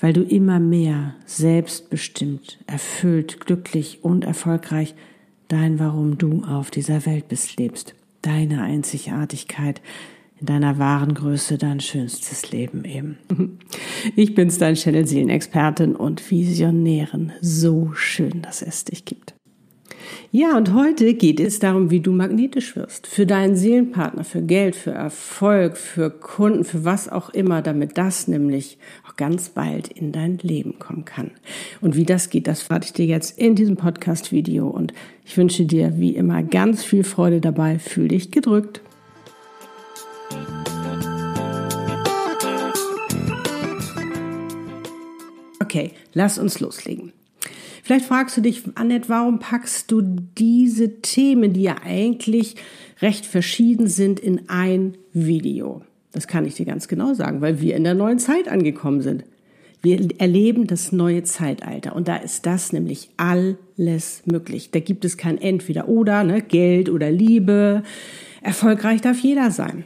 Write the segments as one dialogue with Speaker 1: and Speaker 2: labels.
Speaker 1: weil du immer mehr selbstbestimmt, erfüllt, glücklich und erfolgreich dein Warum du auf dieser Welt bist lebst, deine Einzigartigkeit, in deiner wahren Größe dein schönstes Leben eben. Ich bin's, dein Channel Seelenexpertin und Visionärin. So schön, dass es dich gibt. Ja, und heute geht es darum, wie du magnetisch wirst. Für deinen Seelenpartner, für Geld, für Erfolg, für Kunden, für was auch immer, damit das nämlich ganz bald in dein Leben kommen kann. Und wie das geht, das verrate ich dir jetzt in diesem Podcast-Video. Und ich wünsche dir wie immer ganz viel Freude dabei. Fühl dich gedrückt. Okay, lass uns loslegen. Vielleicht fragst du dich, Annette, warum packst du diese Themen, die ja eigentlich recht verschieden sind, in ein Video? Das kann ich dir ganz genau sagen, weil wir in der neuen Zeit angekommen sind. Wir erleben das neue Zeitalter und da ist das nämlich alles möglich. Da gibt es kein Entweder oder, ne? Geld oder Liebe. Erfolgreich darf jeder sein.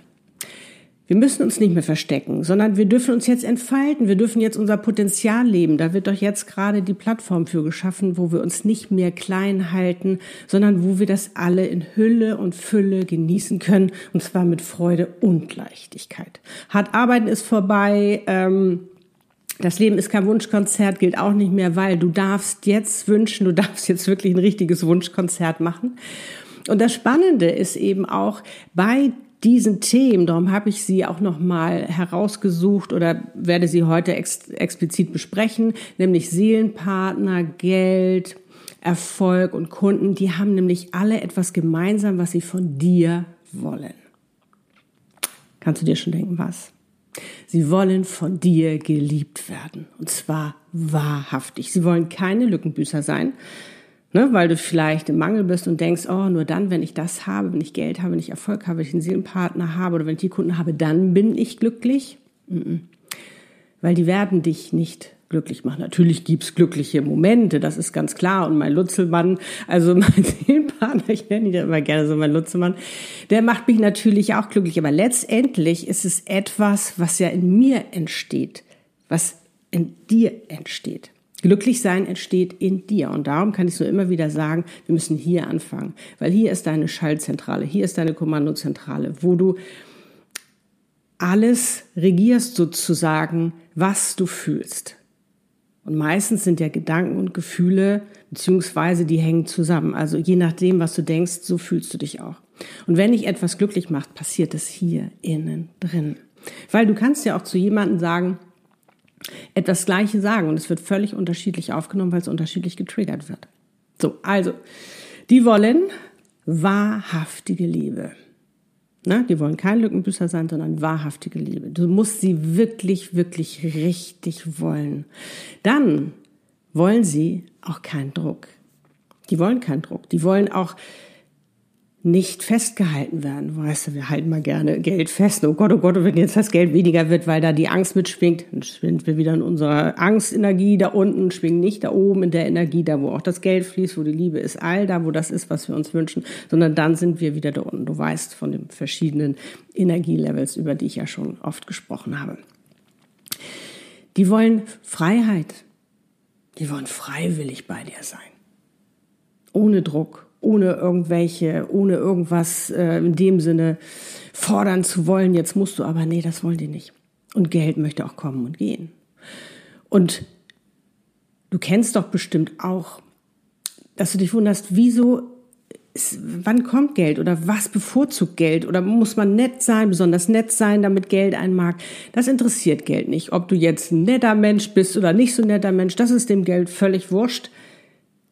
Speaker 1: Wir müssen uns nicht mehr verstecken, sondern wir dürfen uns jetzt entfalten. Wir dürfen jetzt unser Potenzial leben. Da wird doch jetzt gerade die Plattform für geschaffen, wo wir uns nicht mehr klein halten, sondern wo wir das alle in Hülle und Fülle genießen können. Und zwar mit Freude und Leichtigkeit. Hart arbeiten ist vorbei. Ähm, das Leben ist kein Wunschkonzert, gilt auch nicht mehr, weil du darfst jetzt wünschen, du darfst jetzt wirklich ein richtiges Wunschkonzert machen. Und das Spannende ist eben auch bei diesen Themen, darum habe ich sie auch nochmal herausgesucht oder werde sie heute ex explizit besprechen, nämlich Seelenpartner, Geld, Erfolg und Kunden, die haben nämlich alle etwas gemeinsam, was sie von dir wollen. Kannst du dir schon denken, was? Sie wollen von dir geliebt werden. Und zwar wahrhaftig. Sie wollen keine Lückenbüßer sein, Ne, weil du vielleicht im Mangel bist und denkst, oh, nur dann, wenn ich das habe, wenn ich Geld habe, wenn ich Erfolg habe, wenn ich einen Seelenpartner habe oder wenn ich die Kunden habe, dann bin ich glücklich. Weil die werden dich nicht glücklich machen. Natürlich gibt's glückliche Momente, das ist ganz klar. Und mein Lutzelmann, also mein Seelenpartner, ich nenne ihn ja immer gerne so mein Lutzelmann, der macht mich natürlich auch glücklich. Aber letztendlich ist es etwas, was ja in mir entsteht, was in dir entsteht. Glücklich sein entsteht in dir. Und darum kann ich so immer wieder sagen, wir müssen hier anfangen. Weil hier ist deine Schaltzentrale, hier ist deine Kommandozentrale, wo du alles regierst sozusagen, was du fühlst. Und meistens sind ja Gedanken und Gefühle, beziehungsweise die hängen zusammen. Also je nachdem, was du denkst, so fühlst du dich auch. Und wenn dich etwas glücklich macht, passiert es hier innen drin. Weil du kannst ja auch zu jemandem sagen, etwas Gleiche sagen und es wird völlig unterschiedlich aufgenommen, weil es unterschiedlich getriggert wird. So, also, die wollen wahrhaftige Liebe. Na, die wollen kein Lückenbüßer sein, sondern wahrhaftige Liebe. Du musst sie wirklich, wirklich richtig wollen. Dann wollen sie auch keinen Druck. Die wollen keinen Druck. Die wollen auch nicht festgehalten werden. Weißt du, wir halten mal gerne Geld fest. Oh Gott, oh Gott, wenn jetzt das Geld weniger wird, weil da die Angst mitschwingt, dann schwingen wir wieder in unserer Angstenergie da unten, schwingen nicht da oben in der Energie, da wo auch das Geld fließt, wo die Liebe ist, all da, wo das ist, was wir uns wünschen, sondern dann sind wir wieder da unten. Du weißt von den verschiedenen Energielevels, über die ich ja schon oft gesprochen habe. Die wollen Freiheit. Die wollen freiwillig bei dir sein. Ohne Druck, ohne irgendwelche, ohne irgendwas äh, in dem Sinne fordern zu wollen. Jetzt musst du aber, nee, das wollen die nicht. Und Geld möchte auch kommen und gehen. Und du kennst doch bestimmt auch, dass du dich wunderst, wieso, ist, wann kommt Geld oder was bevorzugt Geld oder muss man nett sein, besonders nett sein, damit Geld einen mag. Das interessiert Geld nicht. Ob du jetzt ein netter Mensch bist oder nicht so netter Mensch, das ist dem Geld völlig wurscht.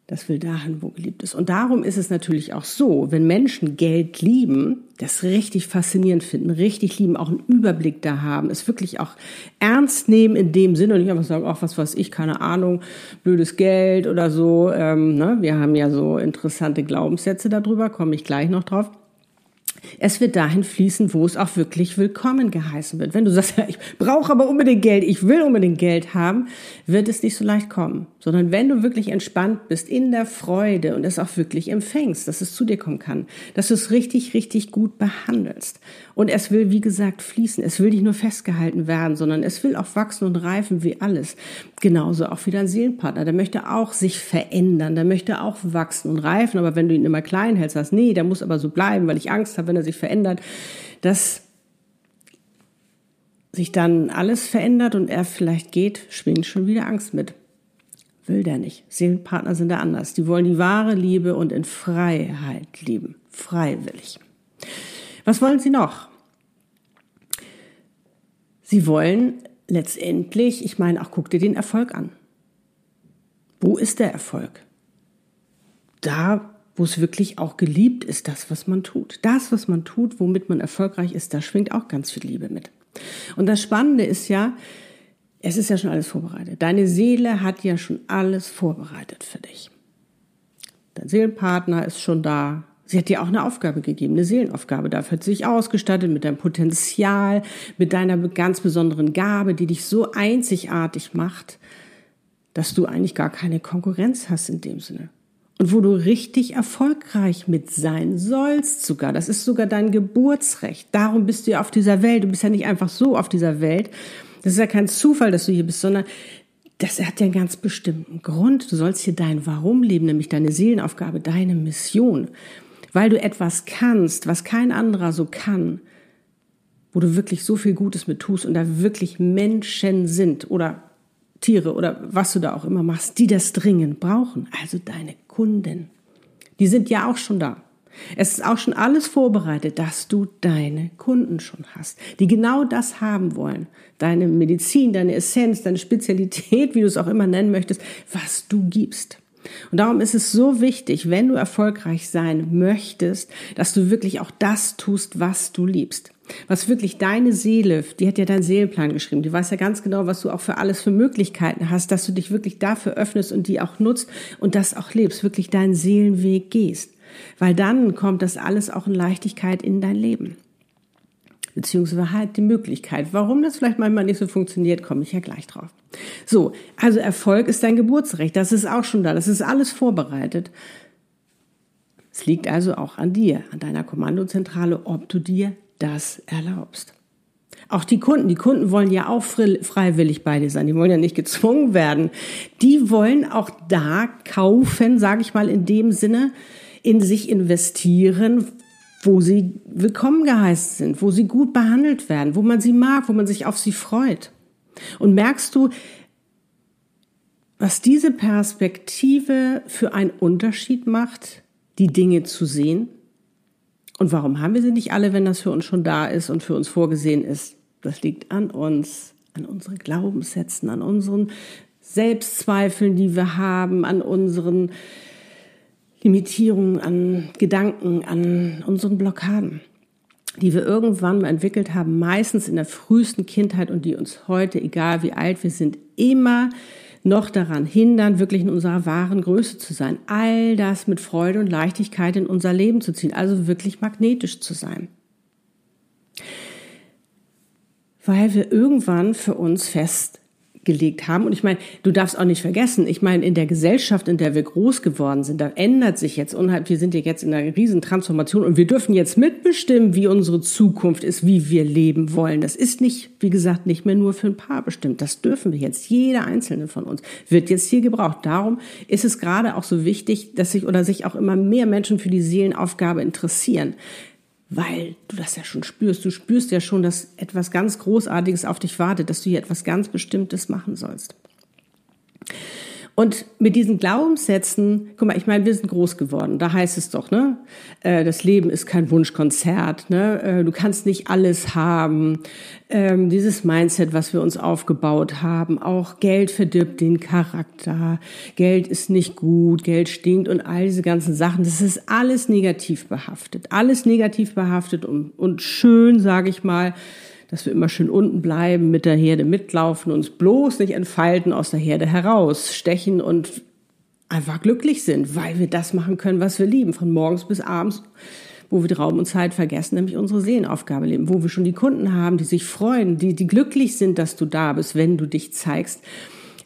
Speaker 1: Das will dahin, wo geliebt ist. Und darum ist es natürlich auch so, wenn Menschen Geld lieben, das richtig faszinierend finden, richtig lieben, auch einen Überblick da haben, es wirklich auch ernst nehmen in dem Sinne und nicht einfach sagen, ach, was weiß ich, keine Ahnung, blödes Geld oder so. Ähm, ne? Wir haben ja so interessante Glaubenssätze darüber, komme ich gleich noch drauf. Es wird dahin fließen, wo es auch wirklich willkommen geheißen wird. Wenn du sagst, ich brauche aber unbedingt Geld, ich will unbedingt Geld haben, wird es nicht so leicht kommen. Sondern wenn du wirklich entspannt bist in der Freude und es auch wirklich empfängst, dass es zu dir kommen kann, dass du es richtig, richtig gut behandelst. Und es will, wie gesagt, fließen. Es will nicht nur festgehalten werden, sondern es will auch wachsen und reifen wie alles. Genauso auch wie dein Seelenpartner. Der möchte auch sich verändern, der möchte auch wachsen und reifen. Aber wenn du ihn immer klein hältst, sagst, nee, der muss aber so bleiben, weil ich Angst habe, wenn er sich verändert, dass sich dann alles verändert und er vielleicht geht, schwingt schon wieder Angst mit. Will der nicht. Seelenpartner sind da anders. Die wollen die wahre Liebe und in Freiheit lieben. Freiwillig. Was wollen sie noch? Sie wollen letztendlich, ich meine, auch guck dir den Erfolg an. Wo ist der Erfolg? Da, wo es wirklich auch geliebt ist, das, was man tut. Das, was man tut, womit man erfolgreich ist, da schwingt auch ganz viel Liebe mit. Und das Spannende ist ja, es ist ja schon alles vorbereitet. Deine Seele hat ja schon alles vorbereitet für dich. Dein Seelenpartner ist schon da. Sie hat dir auch eine Aufgabe gegeben, eine Seelenaufgabe. Dafür hat sie sich ausgestattet mit deinem Potenzial, mit deiner ganz besonderen Gabe, die dich so einzigartig macht, dass du eigentlich gar keine Konkurrenz hast in dem Sinne und wo du richtig erfolgreich mit sein sollst sogar. Das ist sogar dein Geburtsrecht. Darum bist du ja auf dieser Welt. Du bist ja nicht einfach so auf dieser Welt. Das ist ja kein Zufall, dass du hier bist, sondern das hat ja einen ganz bestimmten Grund. Du sollst hier dein Warum leben, nämlich deine Seelenaufgabe, deine Mission. Weil du etwas kannst, was kein anderer so kann, wo du wirklich so viel Gutes mit tust und da wirklich Menschen sind oder Tiere oder was du da auch immer machst, die das dringend brauchen. Also deine Kunden. Die sind ja auch schon da. Es ist auch schon alles vorbereitet, dass du deine Kunden schon hast, die genau das haben wollen. Deine Medizin, deine Essenz, deine Spezialität, wie du es auch immer nennen möchtest, was du gibst. Und darum ist es so wichtig, wenn du erfolgreich sein möchtest, dass du wirklich auch das tust, was du liebst. Was wirklich deine Seele, die hat ja deinen Seelenplan geschrieben, die weiß ja ganz genau, was du auch für alles für Möglichkeiten hast, dass du dich wirklich dafür öffnest und die auch nutzt und das auch lebst, wirklich deinen Seelenweg gehst. Weil dann kommt das alles auch in Leichtigkeit in dein Leben. Beziehungsweise halt die Möglichkeit. Warum das vielleicht manchmal nicht so funktioniert, komme ich ja gleich drauf. So, also Erfolg ist dein Geburtsrecht. Das ist auch schon da. Das ist alles vorbereitet. Es liegt also auch an dir, an deiner Kommandozentrale, ob du dir das erlaubst. Auch die Kunden, die Kunden wollen ja auch freiwillig bei dir sein, die wollen ja nicht gezwungen werden. Die wollen auch da kaufen, sage ich mal in dem Sinne, in sich investieren, wo sie willkommen geheißen sind, wo sie gut behandelt werden, wo man sie mag, wo man sich auf sie freut. Und merkst du, was diese Perspektive für einen Unterschied macht, die Dinge zu sehen? Und warum haben wir sie nicht alle, wenn das für uns schon da ist und für uns vorgesehen ist? Das liegt an uns, an unseren Glaubenssätzen, an unseren Selbstzweifeln, die wir haben, an unseren Limitierungen, an Gedanken, an unseren Blockaden, die wir irgendwann mal entwickelt haben, meistens in der frühesten Kindheit und die uns heute, egal wie alt wir sind, immer noch daran hindern, wirklich in unserer wahren Größe zu sein. All das mit Freude und Leichtigkeit in unser Leben zu ziehen, also wirklich magnetisch zu sein. Weil wir irgendwann für uns fest gelegt haben. Und ich meine, du darfst auch nicht vergessen, ich meine, in der Gesellschaft, in der wir groß geworden sind, da ändert sich jetzt unheimlich, wir sind ja jetzt in einer riesen Transformation und wir dürfen jetzt mitbestimmen, wie unsere Zukunft ist, wie wir leben wollen. Das ist nicht, wie gesagt, nicht mehr nur für ein paar bestimmt. Das dürfen wir jetzt. Jeder einzelne von uns wird jetzt hier gebraucht. Darum ist es gerade auch so wichtig, dass sich oder sich auch immer mehr Menschen für die Seelenaufgabe interessieren weil du das ja schon spürst. Du spürst ja schon, dass etwas ganz Großartiges auf dich wartet, dass du hier etwas ganz Bestimmtes machen sollst. Und mit diesen Glaubenssätzen, guck mal, ich meine, wir sind groß geworden. Da heißt es doch, ne, äh, das Leben ist kein Wunschkonzert. Ne, äh, du kannst nicht alles haben. Ähm, dieses Mindset, was wir uns aufgebaut haben, auch Geld verdirbt den Charakter. Geld ist nicht gut, Geld stinkt und all diese ganzen Sachen. Das ist alles negativ behaftet, alles negativ behaftet und, und schön, sage ich mal dass wir immer schön unten bleiben, mit der Herde mitlaufen, uns bloß nicht entfalten, aus der Herde herausstechen und einfach glücklich sind, weil wir das machen können, was wir lieben, von morgens bis abends, wo wir Raum und Zeit vergessen, nämlich unsere Seelenaufgabe leben, wo wir schon die Kunden haben, die sich freuen, die, die glücklich sind, dass du da bist, wenn du dich zeigst,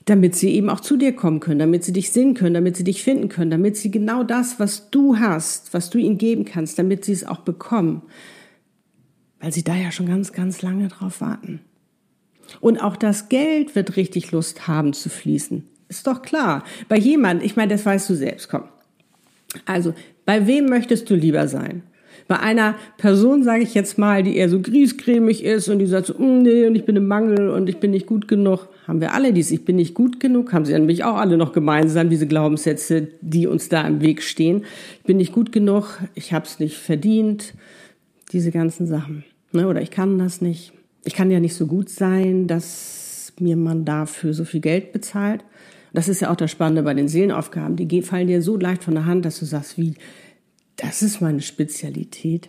Speaker 1: damit sie eben auch zu dir kommen können, damit sie dich sehen können, damit sie dich finden können, damit sie genau das, was du hast, was du ihnen geben kannst, damit sie es auch bekommen weil sie da ja schon ganz, ganz lange drauf warten. Und auch das Geld wird richtig Lust haben zu fließen. Ist doch klar. Bei jemand, ich meine, das weißt du selbst, komm. Also, bei wem möchtest du lieber sein? Bei einer Person, sage ich jetzt mal, die eher so griesgrämig ist und die sagt so, mm, nee, und ich bin im Mangel und ich bin nicht gut genug. Haben wir alle dies, ich bin nicht gut genug, haben sie nämlich auch alle noch gemeinsam, diese Glaubenssätze, die uns da im Weg stehen. Ich bin nicht gut genug, ich habe es nicht verdient, diese ganzen Sachen. Ne, oder ich kann das nicht. Ich kann ja nicht so gut sein, dass mir man dafür so viel Geld bezahlt. Das ist ja auch das Spannende bei den Seelenaufgaben. Die fallen dir so leicht von der Hand, dass du sagst, wie, das ist meine Spezialität.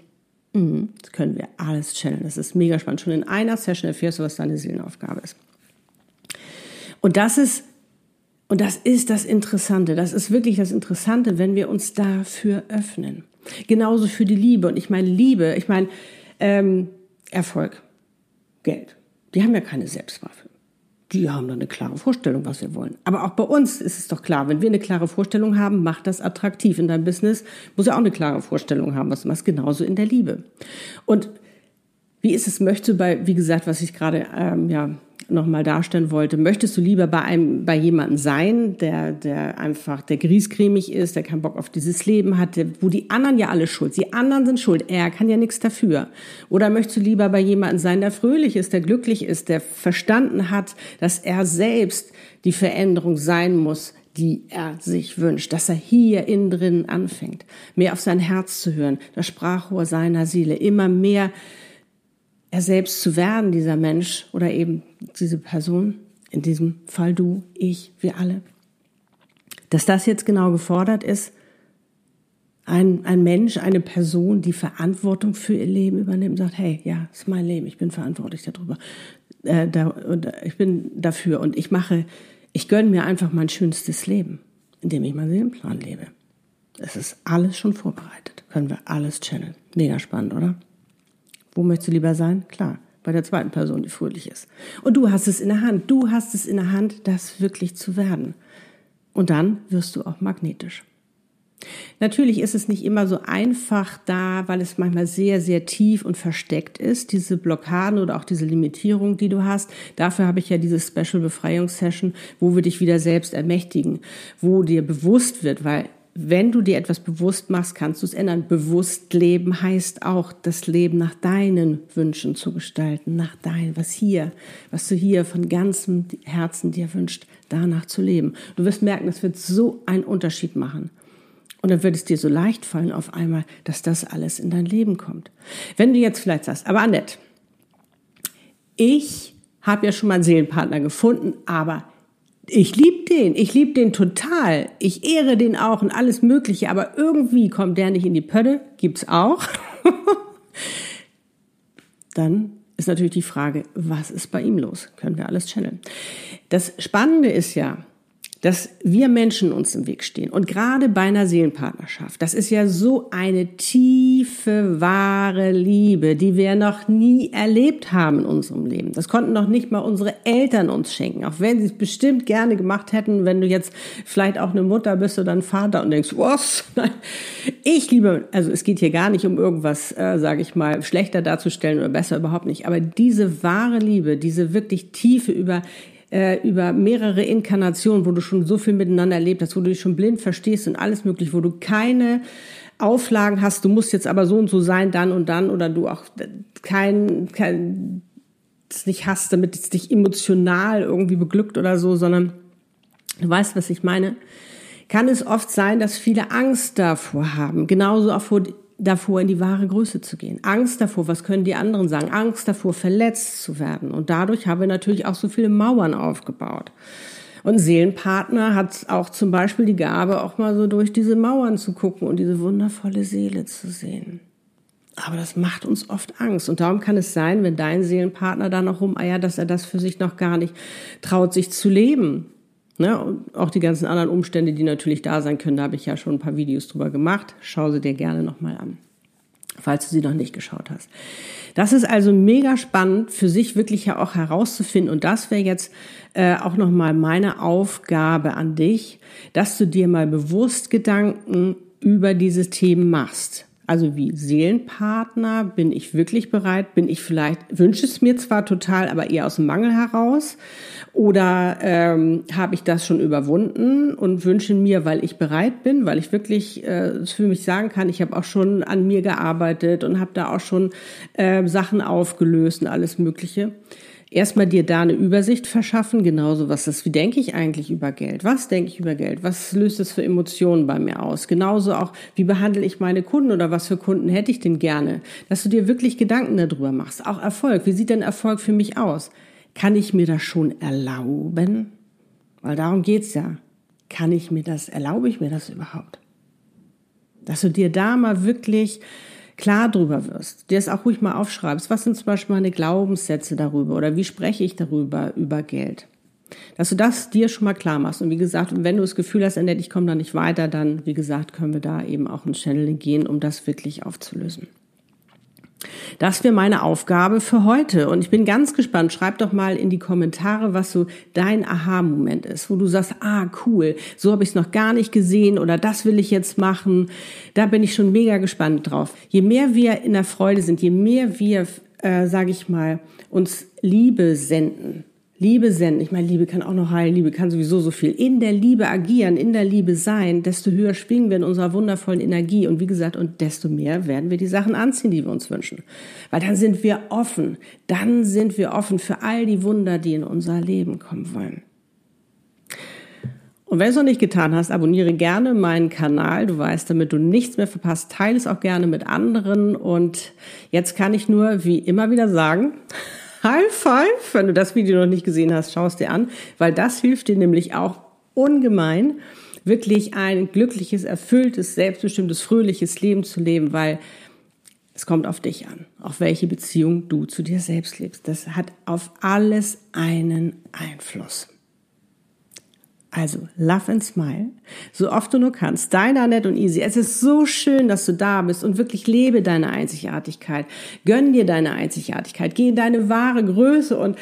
Speaker 1: Mhm, das können wir alles channeln. Das ist mega spannend. Schon in einer Session erfährst du, was deine Seelenaufgabe ist. Und das ist, und das ist das Interessante. Das ist wirklich das Interessante, wenn wir uns dafür öffnen. Genauso für die Liebe. Und ich meine Liebe, ich meine, ähm, Erfolg, Geld. Die haben ja keine Selbstzweifel. Die haben dann eine klare Vorstellung, was wir wollen. Aber auch bei uns ist es doch klar, wenn wir eine klare Vorstellung haben, macht das attraktiv. In deinem Business muss ja auch eine klare Vorstellung haben, was du machst, genauso in der Liebe. Und wie ist es, möchtest du bei, wie gesagt, was ich gerade ähm, ja, nochmal darstellen wollte, möchtest du lieber bei einem, bei jemandem sein, der, der einfach, der griesgrämig ist, der keinen Bock auf dieses Leben hat, wo die anderen ja alle schuld, die anderen sind schuld, er kann ja nichts dafür. Oder möchtest du lieber bei jemandem sein, der fröhlich ist, der glücklich ist, der verstanden hat, dass er selbst die Veränderung sein muss, die er sich wünscht, dass er hier innen drin anfängt, mehr auf sein Herz zu hören, das Sprachrohr seiner Seele, immer mehr er selbst zu werden, dieser Mensch oder eben diese Person, in diesem Fall du, ich, wir alle. Dass das jetzt genau gefordert ist, ein, ein Mensch, eine Person, die Verantwortung für ihr Leben übernimmt, sagt, hey, ja, ist mein Leben, ich bin verantwortlich darüber, äh, da, und, äh, ich bin dafür und ich mache, ich gönne mir einfach mein schönstes Leben, indem ich meinen Seelenplan lebe. Es ist alles schon vorbereitet, können wir alles channeln. Mega spannend, oder? Wo möchtest du lieber sein? Klar, bei der zweiten Person, die fröhlich ist. Und du hast es in der Hand. Du hast es in der Hand, das wirklich zu werden. Und dann wirst du auch magnetisch. Natürlich ist es nicht immer so einfach da, weil es manchmal sehr, sehr tief und versteckt ist, diese Blockaden oder auch diese Limitierung, die du hast. Dafür habe ich ja diese Special Befreiungssession, wo wir dich wieder selbst ermächtigen, wo dir bewusst wird, weil wenn du dir etwas bewusst machst, kannst du es ändern. Bewusst leben heißt auch, das Leben nach deinen Wünschen zu gestalten, nach dein, was hier, was du hier von ganzem Herzen dir wünscht, danach zu leben. Du wirst merken, das wird so einen Unterschied machen. Und dann wird es dir so leicht fallen auf einmal, dass das alles in dein Leben kommt. Wenn du jetzt vielleicht sagst, aber Annette, ich habe ja schon mal einen Seelenpartner gefunden, aber ich liebe den, ich liebe den total. Ich ehre den auch und alles Mögliche, aber irgendwie kommt der nicht in die Pötte, gibt's auch. Dann ist natürlich die Frage, was ist bei ihm los? Können wir alles channeln. Das Spannende ist ja, dass wir Menschen uns im Weg stehen. Und gerade bei einer Seelenpartnerschaft, das ist ja so eine tiefe, wahre Liebe, die wir noch nie erlebt haben in unserem Leben. Das konnten noch nicht mal unsere Eltern uns schenken, auch wenn sie es bestimmt gerne gemacht hätten, wenn du jetzt vielleicht auch eine Mutter bist oder ein Vater und denkst, was? Ich liebe, also es geht hier gar nicht um irgendwas, äh, sage ich mal, schlechter darzustellen oder besser überhaupt nicht, aber diese wahre Liebe, diese wirklich tiefe über äh, über mehrere Inkarnationen, wo du schon so viel miteinander erlebt hast, wo du dich schon blind verstehst und alles möglich, wo du keine Auflagen hast, du musst jetzt aber so und so sein, dann und dann, oder du auch kein, kein es nicht hast, damit es dich emotional irgendwie beglückt oder so, sondern Du weißt, was ich meine? Kann es oft sein, dass viele Angst davor haben, genauso auch vor, davor in die wahre Größe zu gehen. Angst davor, was können die anderen sagen? Angst davor, verletzt zu werden. Und dadurch haben wir natürlich auch so viele Mauern aufgebaut. Und Seelenpartner hat auch zum Beispiel die Gabe, auch mal so durch diese Mauern zu gucken und diese wundervolle Seele zu sehen. Aber das macht uns oft Angst. Und darum kann es sein, wenn dein Seelenpartner da noch rumeiert, dass er das für sich noch gar nicht traut, sich zu leben. Ne? Auch die ganzen anderen Umstände, die natürlich da sein können, da habe ich ja schon ein paar Videos drüber gemacht. Schau sie dir gerne nochmal an, falls du sie noch nicht geschaut hast. Das ist also mega spannend für sich wirklich ja auch herauszufinden. Und das wäre jetzt äh, auch nochmal meine Aufgabe an dich, dass du dir mal bewusst Gedanken über diese Themen machst. Also wie Seelenpartner, bin ich wirklich bereit? Bin ich vielleicht, wünsche es mir zwar total, aber eher aus dem Mangel heraus? Oder ähm, habe ich das schon überwunden und wünsche mir, weil ich bereit bin, weil ich wirklich äh, für mich sagen kann, ich habe auch schon an mir gearbeitet und habe da auch schon äh, Sachen aufgelöst und alles Mögliche erstmal dir da eine Übersicht verschaffen, genauso was das, wie denke ich eigentlich über Geld? Was denke ich über Geld? Was löst es für Emotionen bei mir aus? Genauso auch, wie behandle ich meine Kunden oder was für Kunden hätte ich denn gerne? Dass du dir wirklich Gedanken darüber machst. Auch Erfolg. Wie sieht denn Erfolg für mich aus? Kann ich mir das schon erlauben? Weil darum geht's ja. Kann ich mir das, erlaube ich mir das überhaupt? Dass du dir da mal wirklich klar drüber wirst, dir es auch ruhig mal aufschreibst, was sind zum Beispiel meine Glaubenssätze darüber oder wie spreche ich darüber, über Geld. Dass du das dir schon mal klar machst. Und wie gesagt, wenn du das Gefühl hast, Annette, ich komme da nicht weiter, dann, wie gesagt, können wir da eben auch ein Channeling gehen, um das wirklich aufzulösen. Das wäre meine Aufgabe für heute. Und ich bin ganz gespannt. Schreib doch mal in die Kommentare, was so dein Aha-Moment ist, wo du sagst, ah, cool, so habe ich es noch gar nicht gesehen oder das will ich jetzt machen. Da bin ich schon mega gespannt drauf. Je mehr wir in der Freude sind, je mehr wir, äh, sage ich mal, uns Liebe senden, Liebe senden. Ich meine, Liebe kann auch noch heilen, Liebe kann sowieso so viel. In der Liebe agieren, in der Liebe sein, desto höher schwingen wir in unserer wundervollen Energie. Und wie gesagt, und desto mehr werden wir die Sachen anziehen, die wir uns wünschen. Weil dann sind wir offen. Dann sind wir offen für all die Wunder, die in unser Leben kommen wollen. Und wenn du es noch nicht getan hast, abonniere gerne meinen Kanal. Du weißt, damit du nichts mehr verpasst, teile es auch gerne mit anderen. Und jetzt kann ich nur wie immer wieder sagen, High Five, wenn du das Video noch nicht gesehen hast, schau es dir an, weil das hilft dir nämlich auch ungemein, wirklich ein glückliches, erfülltes, selbstbestimmtes, fröhliches Leben zu leben, weil es kommt auf dich an, auf welche Beziehung du zu dir selbst lebst. Das hat auf alles einen Einfluss. Also, love and smile. So oft du nur kannst. Deine Annette und Easy. Es ist so schön, dass du da bist und wirklich lebe deine Einzigartigkeit. Gönn dir deine Einzigartigkeit. Geh in deine wahre Größe und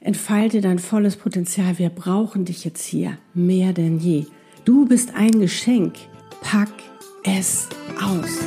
Speaker 1: entfalte dein volles Potenzial. Wir brauchen dich jetzt hier mehr denn je. Du bist ein Geschenk. Pack es aus.